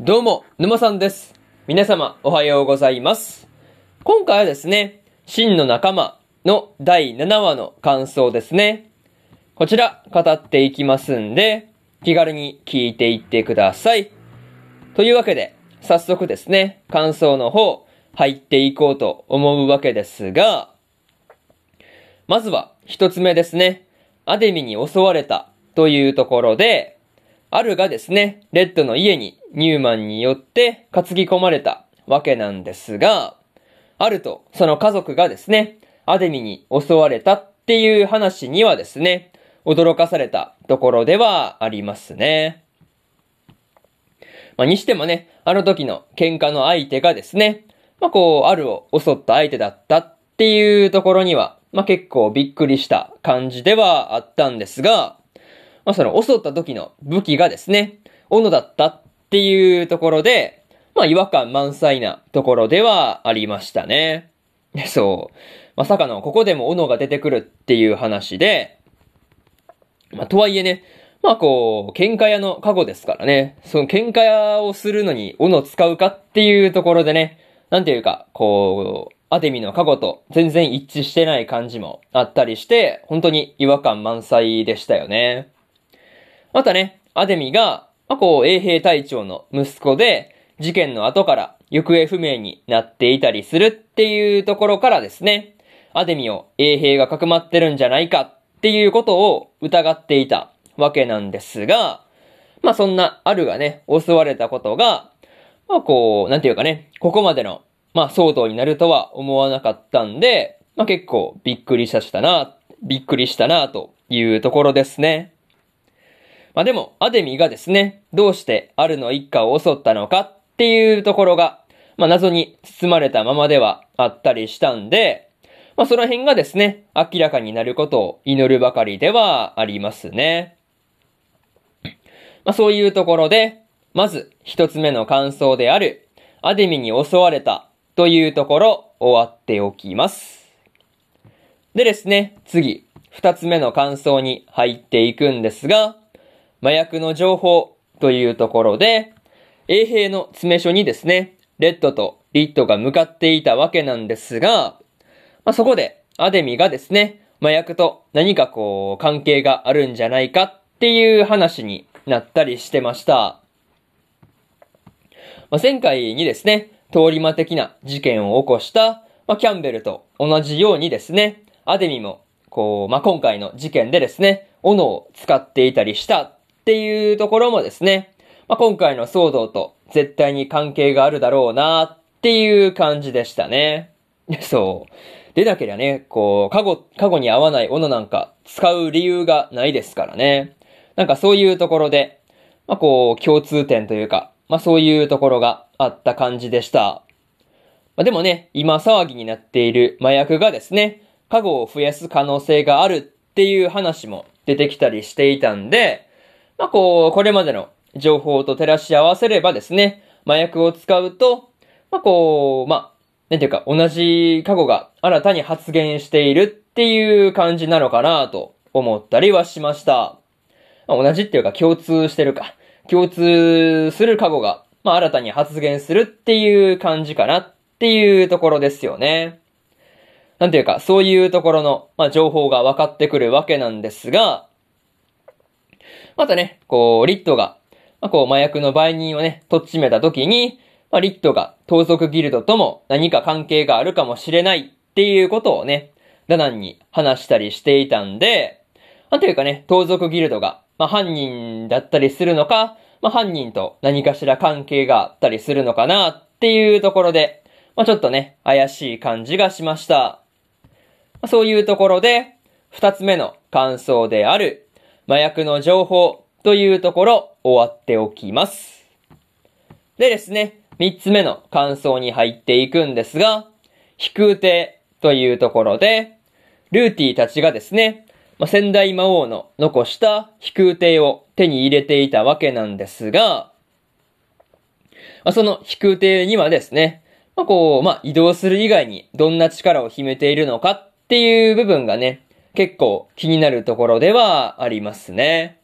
どうも、沼さんです。皆様、おはようございます。今回はですね、真の仲間の第7話の感想ですね。こちら、語っていきますんで、気軽に聞いていってください。というわけで、早速ですね、感想の方、入っていこうと思うわけですが、まずは、一つ目ですね、アデミに襲われたというところで、アルがですね、レッドの家にニューマンによって担ぎ込まれたわけなんですが、アルとその家族がですね、アデミに襲われたっていう話にはですね、驚かされたところではありますね。まあ、にしてもね、あの時の喧嘩の相手がですね、まあ、こう、アルを襲った相手だったっていうところには、まあ、結構びっくりした感じではあったんですが、まあ、その襲った時の武器がですね、斧だったっていうところで、まあ、違和感満載なところではありましたね。そう。まさかの、ここでも斧が出てくるっていう話で、まあ、とはいえね、まあこう、喧嘩屋の過去ですからね、その喧嘩屋をするのに斧使うかっていうところでね、なんていうか、こう、アデミの過去と全然一致してない感じもあったりして、本当に違和感満載でしたよね。またね、アデミが、まあ、こう、衛兵隊長の息子で、事件の後から行方不明になっていたりするっていうところからですね、アデミを衛兵がかくまってるんじゃないかっていうことを疑っていたわけなんですが、まあそんなアルがね、襲われたことが、まあこう、なんていうかね、ここまでの、まあ騒動になるとは思わなかったんで、まあ結構びっくりさせたな、びっくりしたなというところですね。まあでも、アデミがですね、どうしてアルの一家を襲ったのかっていうところが、まあ謎に包まれたままではあったりしたんで、まあその辺がですね、明らかになることを祈るばかりではありますね。まあそういうところで、まず一つ目の感想である、アデミに襲われたというところ終わっておきます。でですね、次、二つ目の感想に入っていくんですが、麻薬の情報というところで、衛兵の詰め所にですね、レッドとリッドが向かっていたわけなんですが、まあ、そこでアデミがですね、麻薬と何かこう関係があるんじゃないかっていう話になったりしてました。まあ、前回にですね、通り魔的な事件を起こした、まあ、キャンベルと同じようにですね、アデミも、こう、まあ、今回の事件でですね、斧を使っていたりしたっていうところもですね、まあ、今回の騒動と絶対に関係があるだろうなっていう感じでしたね。そう。でなけりゃね、こう、過去、過去に合わない斧なんか使う理由がないですからね。なんかそういうところで、まあ、こう、共通点というか、まあ、そういうところがあった感じでした。まあ、でもね、今騒ぎになっている麻薬がですね、過去を増やす可能性があるっていう話も出てきたりしていたんで、まあ、こう、これまでの情報と照らし合わせればですね、麻薬を使うと、まあ、こう、まあ、なんていうか、同じ過去が新たに発言しているっていう感じなのかなと思ったりはしました。まあ、同じっていうか共通してるか。共通する過去が、まあ、新たに発言するっていう感じかなっていうところですよね。なんていうか、そういうところの、まあ、情報が分かってくるわけなんですが、またね、こう、リットが、まあ、こう、麻薬の売人をね、とっちめた時に、まあ、リットが盗賊ギルドとも何か関係があるかもしれないっていうことをね、ダナンに話したりしていたんで、なんていうかね、盗賊ギルドが、まあ、犯人だったりするのか、まあ、犯人と何かしら関係があったりするのかなっていうところで、まあ、ちょっとね、怪しい感じがしました。まあ、そういうところで、二つ目の感想である、麻薬の情報というところ終わっておきます。でですね、三つ目の感想に入っていくんですが、飛空艇というところで、ルーティーたちがですね、まあ、仙台魔王の残した飛空艇を手に入れていたわけなんですが、まあ、その飛空艇にはですね、まあ、こう、まあ、移動する以外にどんな力を秘めているのかっていう部分がね、結構気になるところではありますね。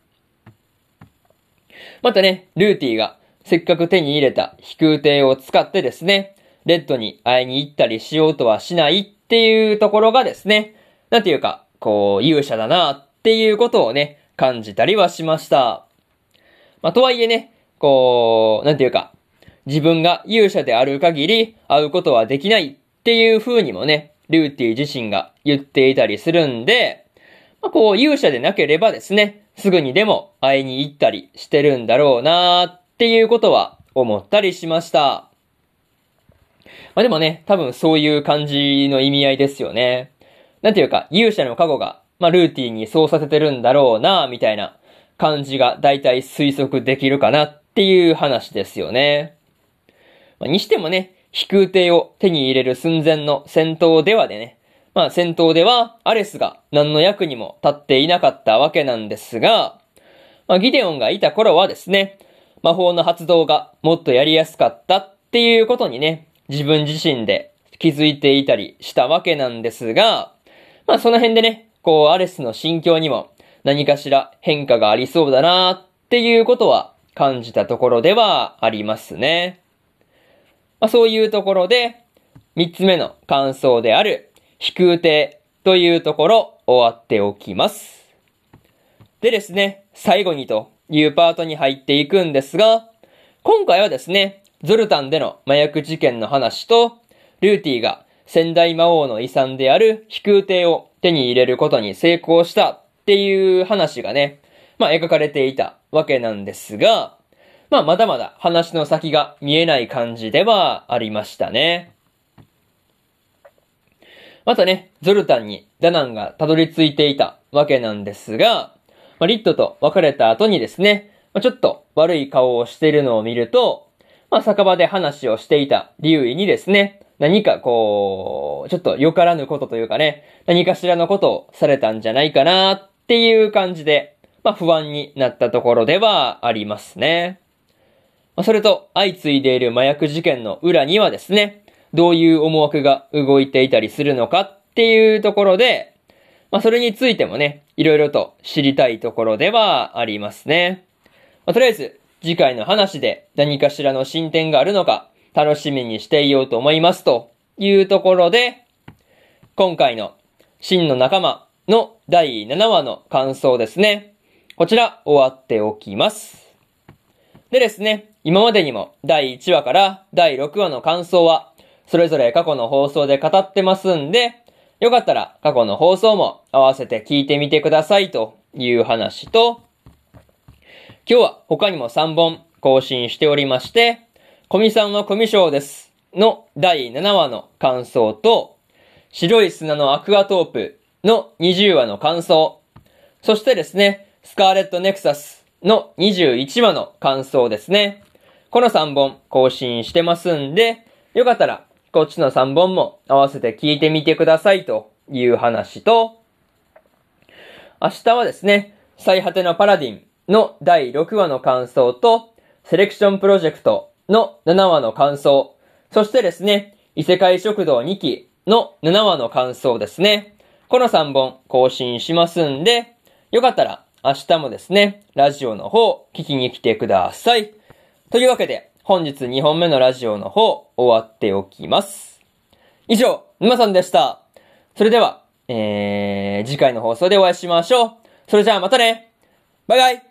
またね、ルーティがせっかく手に入れた飛空艇を使ってですね、レッドに会いに行ったりしようとはしないっていうところがですね、なんていうか、こう、勇者だなっていうことをね、感じたりはしました。まあ、とはいえね、こう、なんていうか、自分が勇者である限り会うことはできないっていう風にもね、ルーティ自身が言っていたりするんで、まあ、こう勇者でなければですね、すぐにでも会いに行ったりしてるんだろうなーっていうことは思ったりしました。まあでもね、多分そういう感じの意味合いですよね。なんていうか、勇者の過去が、まあルーティンにそうさせてるんだろうなみたいな感じが大体推測できるかなっていう話ですよね。まあ、にしてもね、飛空艇を手に入れる寸前の戦闘ではでね、まあ戦闘ではアレスが何の役にも立っていなかったわけなんですが、まあギデオンがいた頃はですね、魔法の発動がもっとやりやすかったっていうことにね、自分自身で気づいていたりしたわけなんですが、まあその辺でね、こうアレスの心境にも何かしら変化がありそうだなっていうことは感じたところではありますね。まあそういうところで、三つ目の感想である飛空艇というところ終わっておきます。でですね、最後にというパートに入っていくんですが、今回はですね、ゾルタンでの麻薬事件の話と、ルーティが仙台魔王の遺産である飛空艇を手に入れることに成功したっていう話がね、まあ描かれていたわけなんですが、まあまだまだ話の先が見えない感じではありましたね。またね、ゾルタンにダナンがたどり着いていたわけなんですが、まあ、リットと別れた後にですね、まあ、ちょっと悪い顔をしているのを見ると、まあ、酒場で話をしていたリュウイにですね、何かこう、ちょっとよからぬことというかね、何かしらのことをされたんじゃないかなっていう感じで、まあ不安になったところではありますね。それと相次いでいる麻薬事件の裏にはですね、どういう思惑が動いていたりするのかっていうところで、まあ、それについてもね、いろいろと知りたいところではありますね。まあ、とりあえず、次回の話で何かしらの進展があるのか、楽しみにしていようと思いますというところで、今回の真の仲間の第7話の感想ですね。こちら終わっておきます。でですね、今までにも第1話から第6話の感想はそれぞれ過去の放送で語ってますんで、よかったら過去の放送も合わせて聞いてみてくださいという話と、今日は他にも3本更新しておりまして、コミさんはコミショウですの第7話の感想と、白い砂のアクアトープの20話の感想、そしてですね、スカーレットネクサスの21話の感想ですね。この3本更新してますんで、よかったらこっちの3本も合わせて聞いてみてくださいという話と、明日はですね、最果てのパラディンの第6話の感想と、セレクションプロジェクトの7話の感想、そしてですね、異世界食堂2期の7話の感想ですね。この3本更新しますんで、よかったら明日もですね、ラジオの方聞きに来てください。というわけで、本日2本目のラジオの方、終わっておきます。以上、沼さんでした。それでは、えー、次回の放送でお会いしましょう。それじゃあまたねバイバイ